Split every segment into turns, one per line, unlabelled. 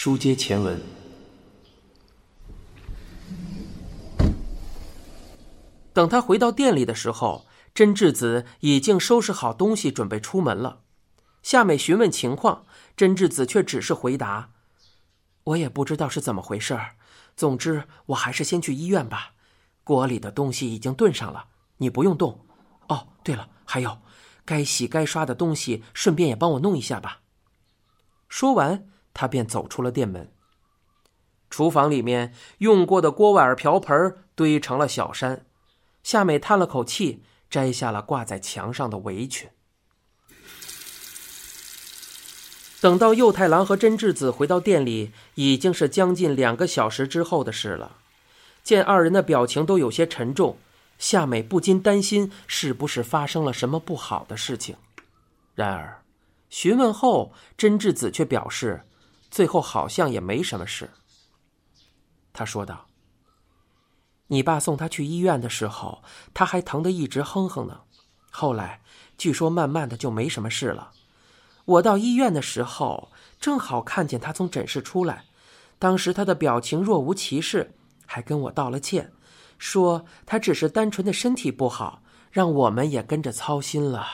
书接前文，
等他回到店里的时候，真智子已经收拾好东西，准备出门了。夏美询问情况，真智子却只是回答：“我也不知道是怎么回事儿。总之，我还是先去医院吧。锅里的东西已经炖上了，你不用动。哦，对了，还有，该洗该刷的东西，顺便也帮我弄一下吧。”说完，他便走出了店门。厨房里面用过的锅碗瓢盆堆成了小山。夏美叹了口气，摘下了挂在墙上的围裙。等到右太郎和真智子回到店里，已经是将近两个小时之后的事了。见二人的表情都有些沉重，夏美不禁担心是不是发生了什么不好的事情。然而，询问后，真智子却表示，最后好像也没什么事。他说道：“你爸送他去医院的时候，他还疼得一直哼哼呢。后来，据说慢慢的就没什么事了。”我到医院的时候，正好看见他从诊室出来，当时他的表情若无其事，还跟我道了歉，说他只是单纯的身体不好，让我们也跟着操心了。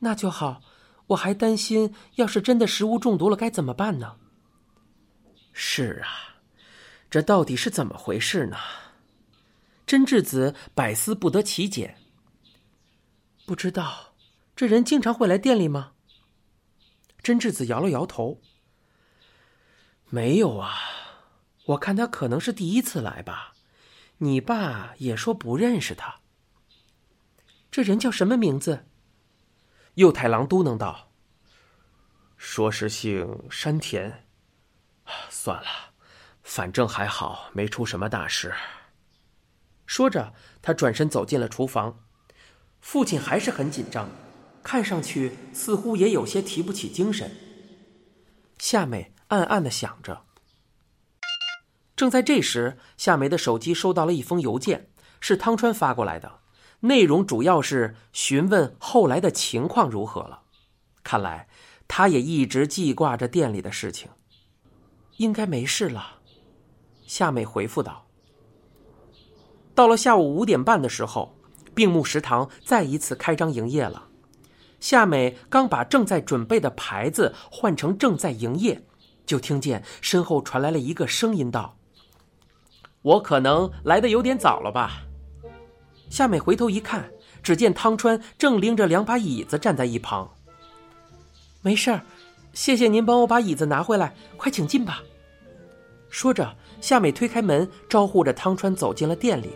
那就好，我还担心，要是真的食物中毒了该怎么办呢？是啊，这到底是怎么回事呢？真智子百思不得其解。不知道，这人经常会来店里吗？真智子摇了摇头。没有啊，我看他可能是第一次来吧。你爸也说不认识他。这人叫什么名字？右太郎嘟囔道：“说是姓山田。算了，反正还好，没出什么大事。”说着，他转身走进了厨房。父亲还是很紧张。看上去似乎也有些提不起精神。夏美暗暗的想着。正在这时，夏美的手机收到了一封邮件，是汤川发过来的，内容主要是询问后来的情况如何了。看来他也一直记挂着店里的事情。应该没事了，夏美回复道。到了下午五点半的时候，病木食堂再一次开张营业了。夏美刚把正在准备的牌子换成正在营业，就听见身后传来了一个声音道：“我可能来的有点早了吧？”夏美回头一看，只见汤川正拎着两把椅子站在一旁。“没事儿，谢谢您帮我把椅子拿回来，快请进吧。”说着，夏美推开门，招呼着汤川走进了店里。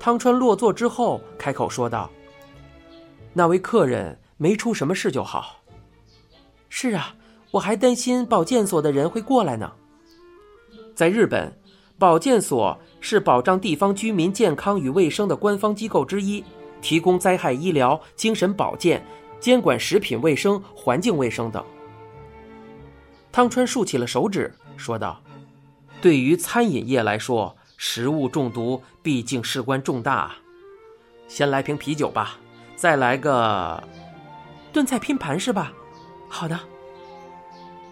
汤川落座之后，开口说道。那位客人没出什么事就好。是啊，我还担心保健所的人会过来呢。在日本，保健所是保障地方居民健康与卫生的官方机构之一，提供灾害医疗、精神保健、监管食品卫生、环境卫生等。汤川竖起了手指，说道：“对于餐饮业来说，食物中毒毕竟事关重大。先来瓶啤酒吧。”再来个炖菜拼盘是吧？好的。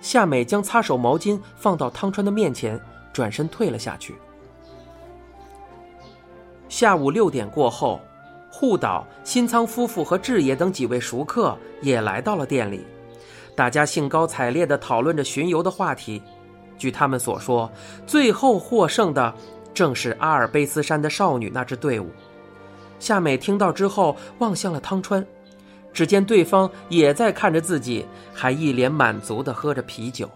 夏美将擦手毛巾放到汤川的面前，转身退了下去。下午六点过后，护岛、新仓夫妇和志野等几位熟客也来到了店里，大家兴高采烈地讨论着巡游的话题。据他们所说，最后获胜的正是阿尔卑斯山的少女那支队伍。夏美听到之后，望向了汤川，只见对方也在看着自己，还一脸满足地喝着啤酒。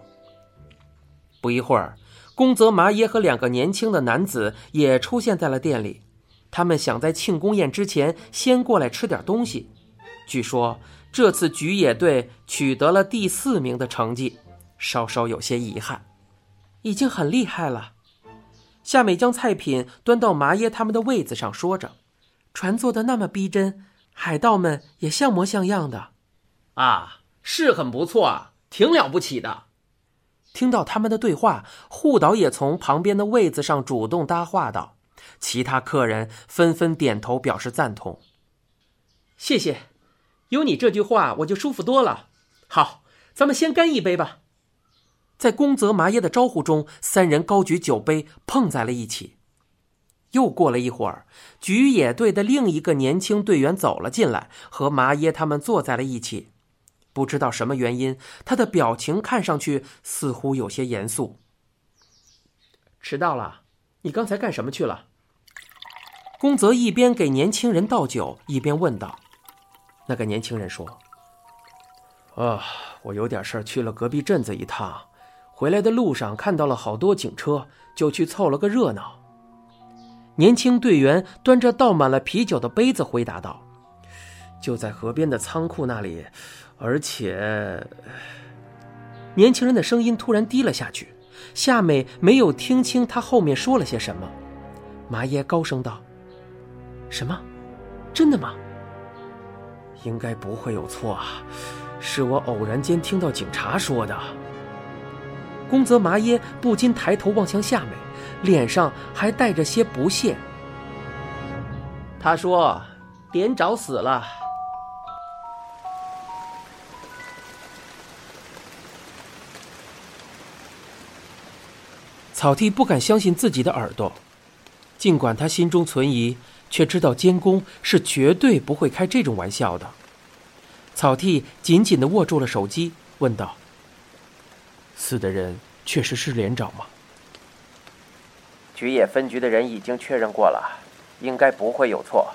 不一会儿，宫泽麻耶和两个年轻的男子也出现在了店里，他们想在庆功宴之前先过来吃点东西。据说这次菊野队取得了第四名的成绩，稍稍有些遗憾，已经很厉害了。夏美将菜品端到麻耶他们的位子上，说着。船做的那么逼真，海盗们也像模像样的，
啊，是很不错啊，挺了不起的。
听到他们的对话，护岛也从旁边的位子上主动搭话道，其他客人纷纷点头表示赞同。谢谢，有你这句话我就舒服多了。好，咱们先干一杯吧。在宫泽麻耶的招呼中，三人高举酒杯碰在了一起。又过了一会儿，菊野队的另一个年轻队员走了进来，和麻耶他们坐在了一起。不知道什么原因，他的表情看上去似乎有些严肃。
迟到了，你刚才干什么去了？
宫泽一边给年轻人倒酒，一边问道。那个年轻人说：“
啊，我有点事儿，去了隔壁镇子一趟，回来的路上看到了好多警车，就去凑了个热闹。”
年轻队员端着倒满了啤酒的杯子回答道：“
就在河边的仓库那里，而且……”
年轻人的声音突然低了下去，夏美没有听清他后面说了些什么。麻耶高声道：“什么？真的吗？”
应该不会有错啊，是我偶然间听到警察说的。
宫泽麻耶不禁抬头望向夏美。脸上还带着些不屑。
他说：“连长死了。”
草剃不敢相信自己的耳朵，尽管他心中存疑，却知道监工是绝对不会开这种玩笑的。草剃紧紧的握住了手机，问道：“
死的人确实是连长吗？”
菊野分局的人已经确认过了，应该不会有错。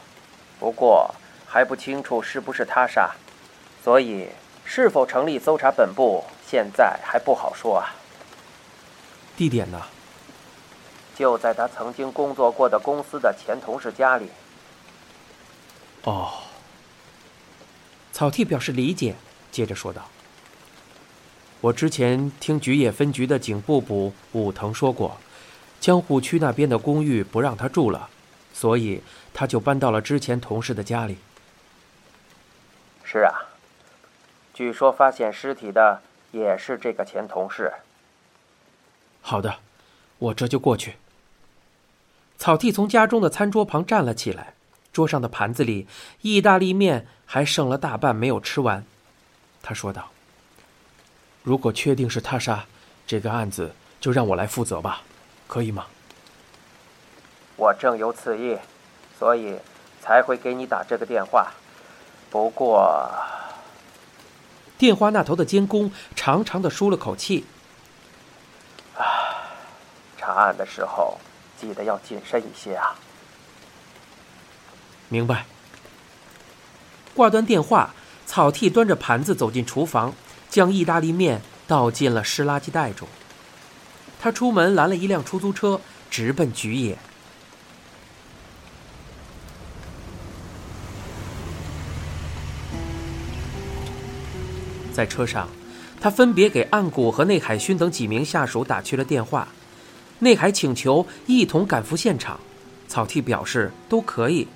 不过还不清楚是不是他杀，所以是否成立搜查本部，现在还不好说啊。
地点呢？
就在他曾经工作过的公司的前同事家里。
哦。
草剃表示理解，接着说道：“
我之前听菊野分局的警部部武藤说过。”江户区那边的公寓不让他住了，所以他就搬到了之前同事的家里。
是啊，据说发现尸体的也是这个前同事。
好的，我这就过去。
草剃从家中的餐桌旁站了起来，桌上的盘子里意大利面还剩了大半没有吃完。
他说道：“如果确定是他杀，这个案子就让我来负责吧。”可以吗？
我正有此意，所以才会给你打这个电话。不过，
电话那头的监工长长的舒了口气。
啊，查案的时候记得要谨慎一些啊。
明白。
挂断电话，草剃端着盘子走进厨房，将意大利面倒进了湿垃圾袋中。他出门拦了一辆出租车，直奔菊野。在车上，他分别给岸谷和内海勋等几名下属打去了电话。内海请求一同赶赴现场，草剃表示都可以。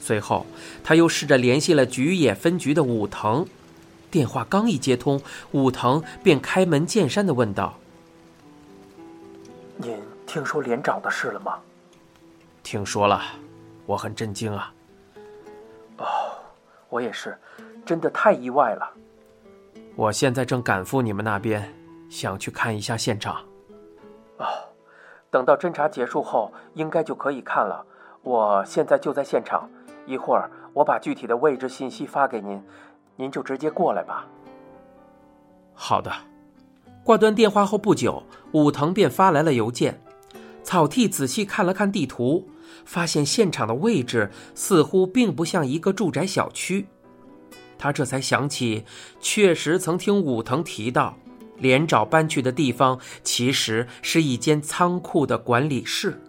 随后，他又试着联系了菊野分局的武藤。电话刚一接通，武藤便开门见山的问道。
您听说连长的事了吗？
听说了，我很震惊啊。
哦，我也是，真的太意外了。
我现在正赶赴你们那边，想去看一下现场。
哦，等到侦查结束后，应该就可以看了。我现在就在现场，一会儿我把具体的位置信息发给您，您就直接过来吧。
好的。
挂断电话后不久，武藤便发来了邮件。草剃仔细看了看地图，发现现场的位置似乎并不像一个住宅小区。他这才想起，确实曾听武藤提到，连长搬去的地方其实是一间仓库的管理室。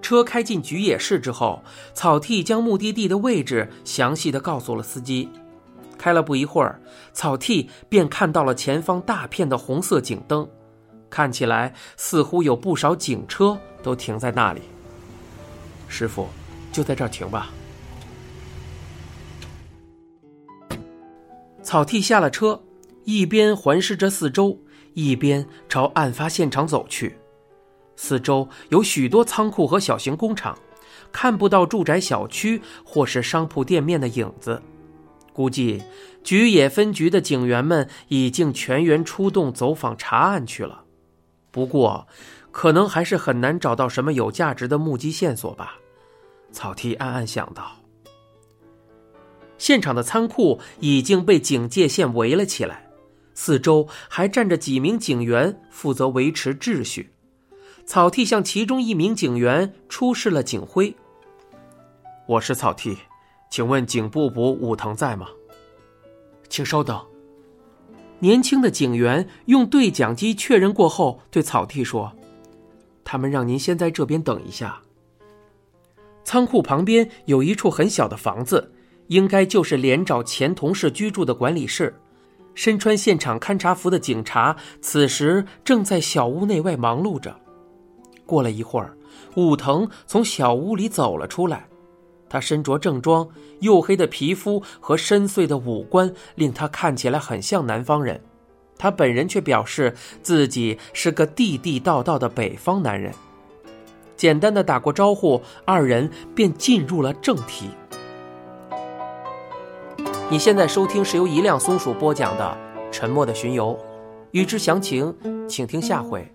车开进菊野市之后，草剃将目的地的位置详细的告诉了司机。开了不一会儿，草剃便看到了前方大片的红色警灯，看起来似乎有不少警车都停在那里。
师傅，就在这儿停吧。
草剃下了车，一边环视着四周，一边朝案发现场走去。四周有许多仓库和小型工厂，看不到住宅小区或是商铺店面的影子。估计菊野分局的警员们已经全员出动走访查案去了。不过，可能还是很难找到什么有价值的目击线索吧。草剃暗暗想到。现场的仓库已经被警戒线围了起来，四周还站着几名警员负责维持秩序。草剃向其中一名警员出示了警徽。
我是草剃，请问警部补武藤在吗？
请稍等。
年轻的警员用对讲机确认过后，对草剃说：“他们让您先在这边等一下。”仓库旁边有一处很小的房子。应该就是连长前同事居住的管理室。身穿现场勘察服的警察此时正在小屋内外忙碌着。过了一会儿，武藤从小屋里走了出来。他身着正装，黝黑的皮肤和深邃的五官令他看起来很像南方人。他本人却表示自己是个地地道道的北方男人。简单的打过招呼，二人便进入了正题。你现在收听是由一辆松鼠播讲的《沉默的巡游》，欲知详情，请听下回。